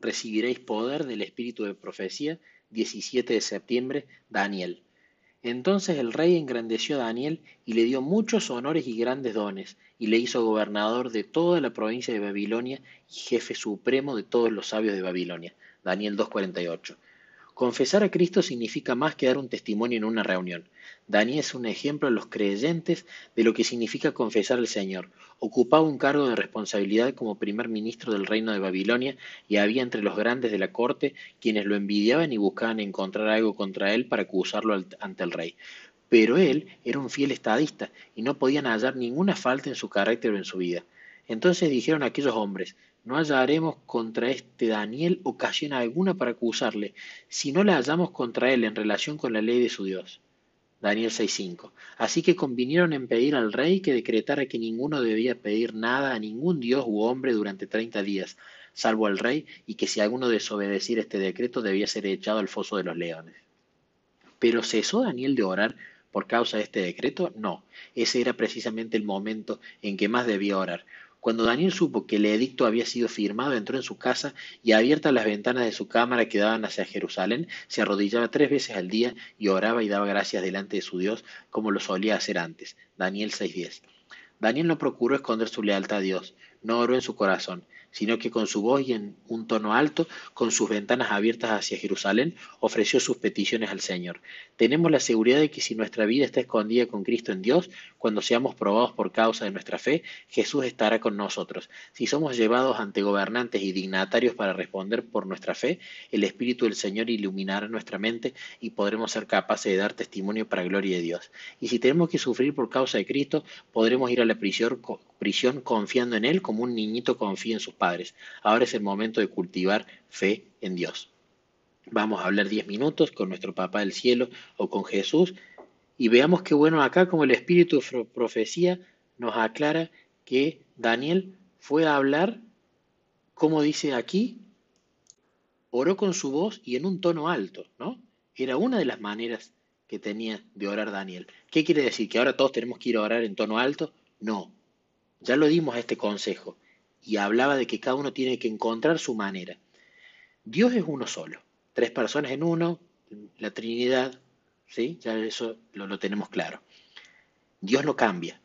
recibiréis poder del espíritu de profecía, 17 de septiembre, Daniel. Entonces el rey engrandeció a Daniel y le dio muchos honores y grandes dones, y le hizo gobernador de toda la provincia de Babilonia y jefe supremo de todos los sabios de Babilonia. Daniel 2.48. Confesar a Cristo significa más que dar un testimonio en una reunión. Daniel es un ejemplo a los creyentes de lo que significa confesar al Señor. Ocupaba un cargo de responsabilidad como primer ministro del reino de Babilonia y había entre los grandes de la corte quienes lo envidiaban y buscaban encontrar algo contra él para acusarlo ante el rey. Pero él era un fiel estadista y no podían hallar ninguna falta en su carácter o en su vida. Entonces dijeron aquellos hombres, no hallaremos contra este Daniel ocasión alguna para acusarle, si no la hallamos contra él en relación con la ley de su Dios. Daniel 6:5. Así que convinieron en pedir al rey que decretara que ninguno debía pedir nada a ningún dios u hombre durante treinta días, salvo al rey, y que si alguno desobedeciera este decreto debía ser echado al foso de los leones. Pero cesó Daniel de orar por causa de este decreto? No, ese era precisamente el momento en que más debía orar, cuando Daniel supo que el edicto había sido firmado, entró en su casa y abiertas las ventanas de su cámara que daban hacia Jerusalén, se arrodillaba tres veces al día y oraba y daba gracias delante de su Dios como lo solía hacer antes. Daniel 6:10. Daniel no procuró esconder su lealtad a Dios, no oró en su corazón, sino que con su voz y en un tono alto, con sus ventanas abiertas hacia Jerusalén, ofreció sus peticiones al Señor. Tenemos la seguridad de que si nuestra vida está escondida con Cristo en Dios, cuando seamos probados por causa de nuestra fe, Jesús estará con nosotros. Si somos llevados ante gobernantes y dignatarios para responder por nuestra fe, el Espíritu del Señor iluminará nuestra mente y podremos ser capaces de dar testimonio para gloria de Dios. Y si tenemos que sufrir por causa de Cristo, podremos ir a la prisión, prisión confiando en Él como un niñito confía en sus padres. Ahora es el momento de cultivar fe en Dios. Vamos a hablar diez minutos con nuestro Papá del Cielo o con Jesús y veamos qué bueno acá como el Espíritu de profecía nos aclara que Daniel fue a hablar, como dice aquí, oró con su voz y en un tono alto, ¿no? Era una de las maneras que tenía de orar Daniel. ¿Qué quiere decir? ¿Que ahora todos tenemos que ir a orar en tono alto? No, ya lo dimos a este consejo y hablaba de que cada uno tiene que encontrar su manera. Dios es uno solo, tres personas en uno, la Trinidad, ¿sí? Ya eso lo, lo tenemos claro. Dios no cambia,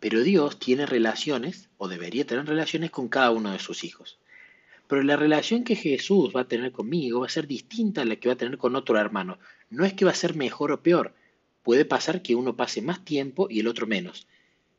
pero Dios tiene relaciones, o debería tener relaciones con cada uno de sus hijos. Pero la relación que Jesús va a tener conmigo va a ser distinta a la que va a tener con otro hermano. No es que va a ser mejor o peor. Puede pasar que uno pase más tiempo y el otro menos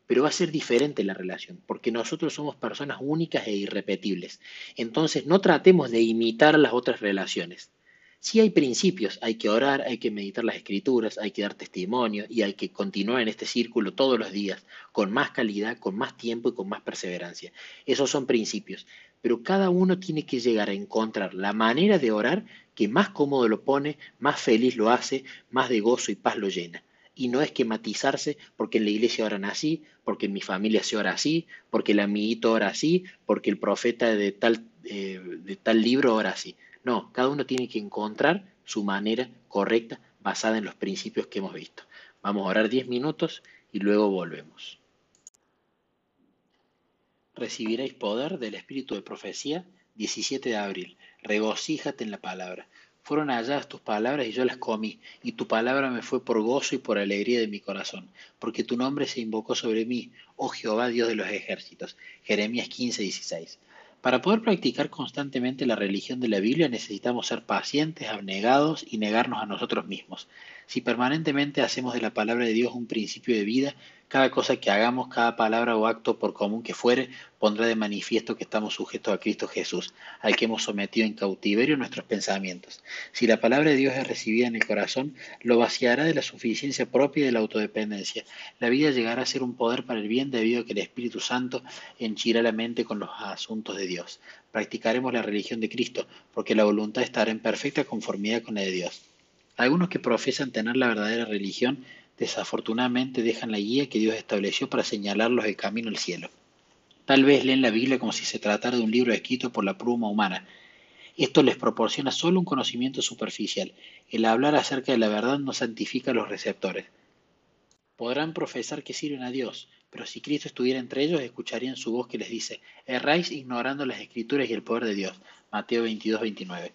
pero va a ser diferente la relación, porque nosotros somos personas únicas e irrepetibles. Entonces no tratemos de imitar las otras relaciones. Si hay principios, hay que orar, hay que meditar las escrituras, hay que dar testimonio y hay que continuar en este círculo todos los días, con más calidad, con más tiempo y con más perseverancia. Esos son principios, pero cada uno tiene que llegar a encontrar la manera de orar que más cómodo lo pone, más feliz lo hace, más de gozo y paz lo llena y no es que matizarse porque en la iglesia oran así, porque en mi familia se ora así, porque el amiguito ora así, porque el profeta de tal, eh, de tal libro ora así. No, cada uno tiene que encontrar su manera correcta basada en los principios que hemos visto. Vamos a orar 10 minutos y luego volvemos. Recibiréis poder del Espíritu de Profecía 17 de abril. Regocíjate en la palabra. Fueron halladas tus palabras y yo las comí, y tu palabra me fue por gozo y por alegría de mi corazón, porque tu nombre se invocó sobre mí, oh Jehová Dios de los ejércitos. Jeremías 15, 16. Para poder practicar constantemente la religión de la Biblia necesitamos ser pacientes, abnegados y negarnos a nosotros mismos. Si permanentemente hacemos de la palabra de Dios un principio de vida, cada cosa que hagamos, cada palabra o acto, por común que fuere, pondrá de manifiesto que estamos sujetos a Cristo Jesús, al que hemos sometido en cautiverio nuestros pensamientos. Si la palabra de Dios es recibida en el corazón, lo vaciará de la suficiencia propia y de la autodependencia. La vida llegará a ser un poder para el bien debido a que el Espíritu Santo henchirá la mente con los asuntos de Dios. Practicaremos la religión de Cristo, porque la voluntad estará en perfecta conformidad con la de Dios. Algunos que profesan tener la verdadera religión desafortunadamente dejan la guía que Dios estableció para señalarlos el camino al cielo. Tal vez leen la Biblia como si se tratara de un libro escrito por la pluma humana. Esto les proporciona solo un conocimiento superficial. El hablar acerca de la verdad no santifica a los receptores. Podrán profesar que sirven a Dios, pero si Cristo estuviera entre ellos, escucharían su voz que les dice, erráis ignorando las escrituras y el poder de Dios. Mateo 22, 29.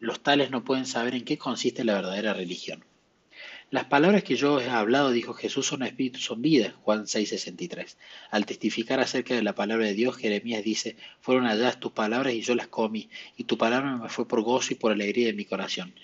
Los tales no pueden saber en qué consiste la verdadera religión. Las palabras que yo he hablado, dijo Jesús, son espíritu, son vida. Juan 6:63. Al testificar acerca de la palabra de Dios, Jeremías dice, fueron allá tus palabras y yo las comí, y tu palabra me fue por gozo y por alegría de mi corazón.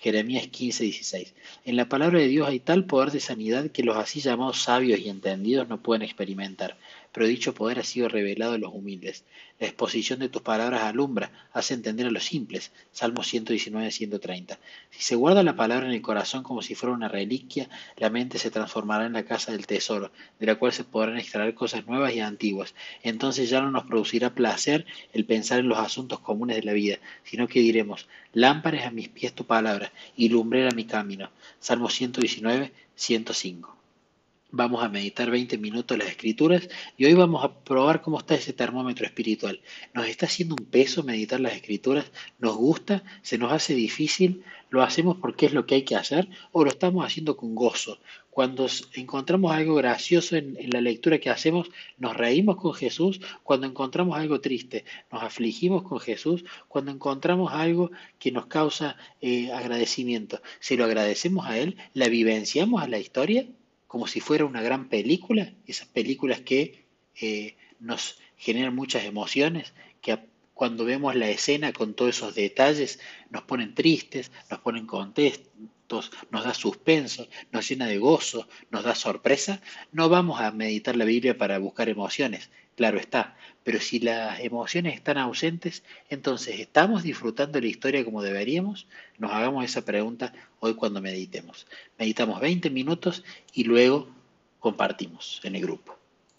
Jeremías 15:16. En la palabra de Dios hay tal poder de sanidad que los así llamados sabios y entendidos no pueden experimentar pero dicho poder ha sido revelado a los humildes. La exposición de tus palabras alumbra, hace entender a los simples. Salmo 119, 130. Si se guarda la palabra en el corazón como si fuera una reliquia, la mente se transformará en la casa del tesoro, de la cual se podrán extraer cosas nuevas y antiguas. Entonces ya no nos producirá placer el pensar en los asuntos comunes de la vida, sino que diremos, lámparas a mis pies tu palabra y lumbrera mi camino. Salmo 119, 105. Vamos a meditar 20 minutos las escrituras y hoy vamos a probar cómo está ese termómetro espiritual. ¿Nos está haciendo un peso meditar las escrituras? ¿Nos gusta? ¿Se nos hace difícil? ¿Lo hacemos porque es lo que hay que hacer? ¿O lo estamos haciendo con gozo? Cuando encontramos algo gracioso en, la lectura que hacemos, nos reímos con Jesús. Cuando encontramos algo triste, nos afligimos con Jesús. Cuando encontramos algo que nos causa eh, agradecimiento, si lo agradecemos a Él, la vivenciamos a la historia como si fuera una gran película, esas películas que eh, nos generan muchas emociones, que cuando vemos la escena con todos esos detalles nos ponen tristes, nos ponen contentos, nos da suspenso, nos llena de gozo, nos da sorpresa, no vamos a meditar la Biblia para buscar emociones, claro está, pero si las emociones están ausentes, entonces ¿estamos disfrutando la historia como deberíamos? Nos hagamos esa pregunta hoy cuando meditemos. Meditamos 20 minutos y luego compartimos en el grupo.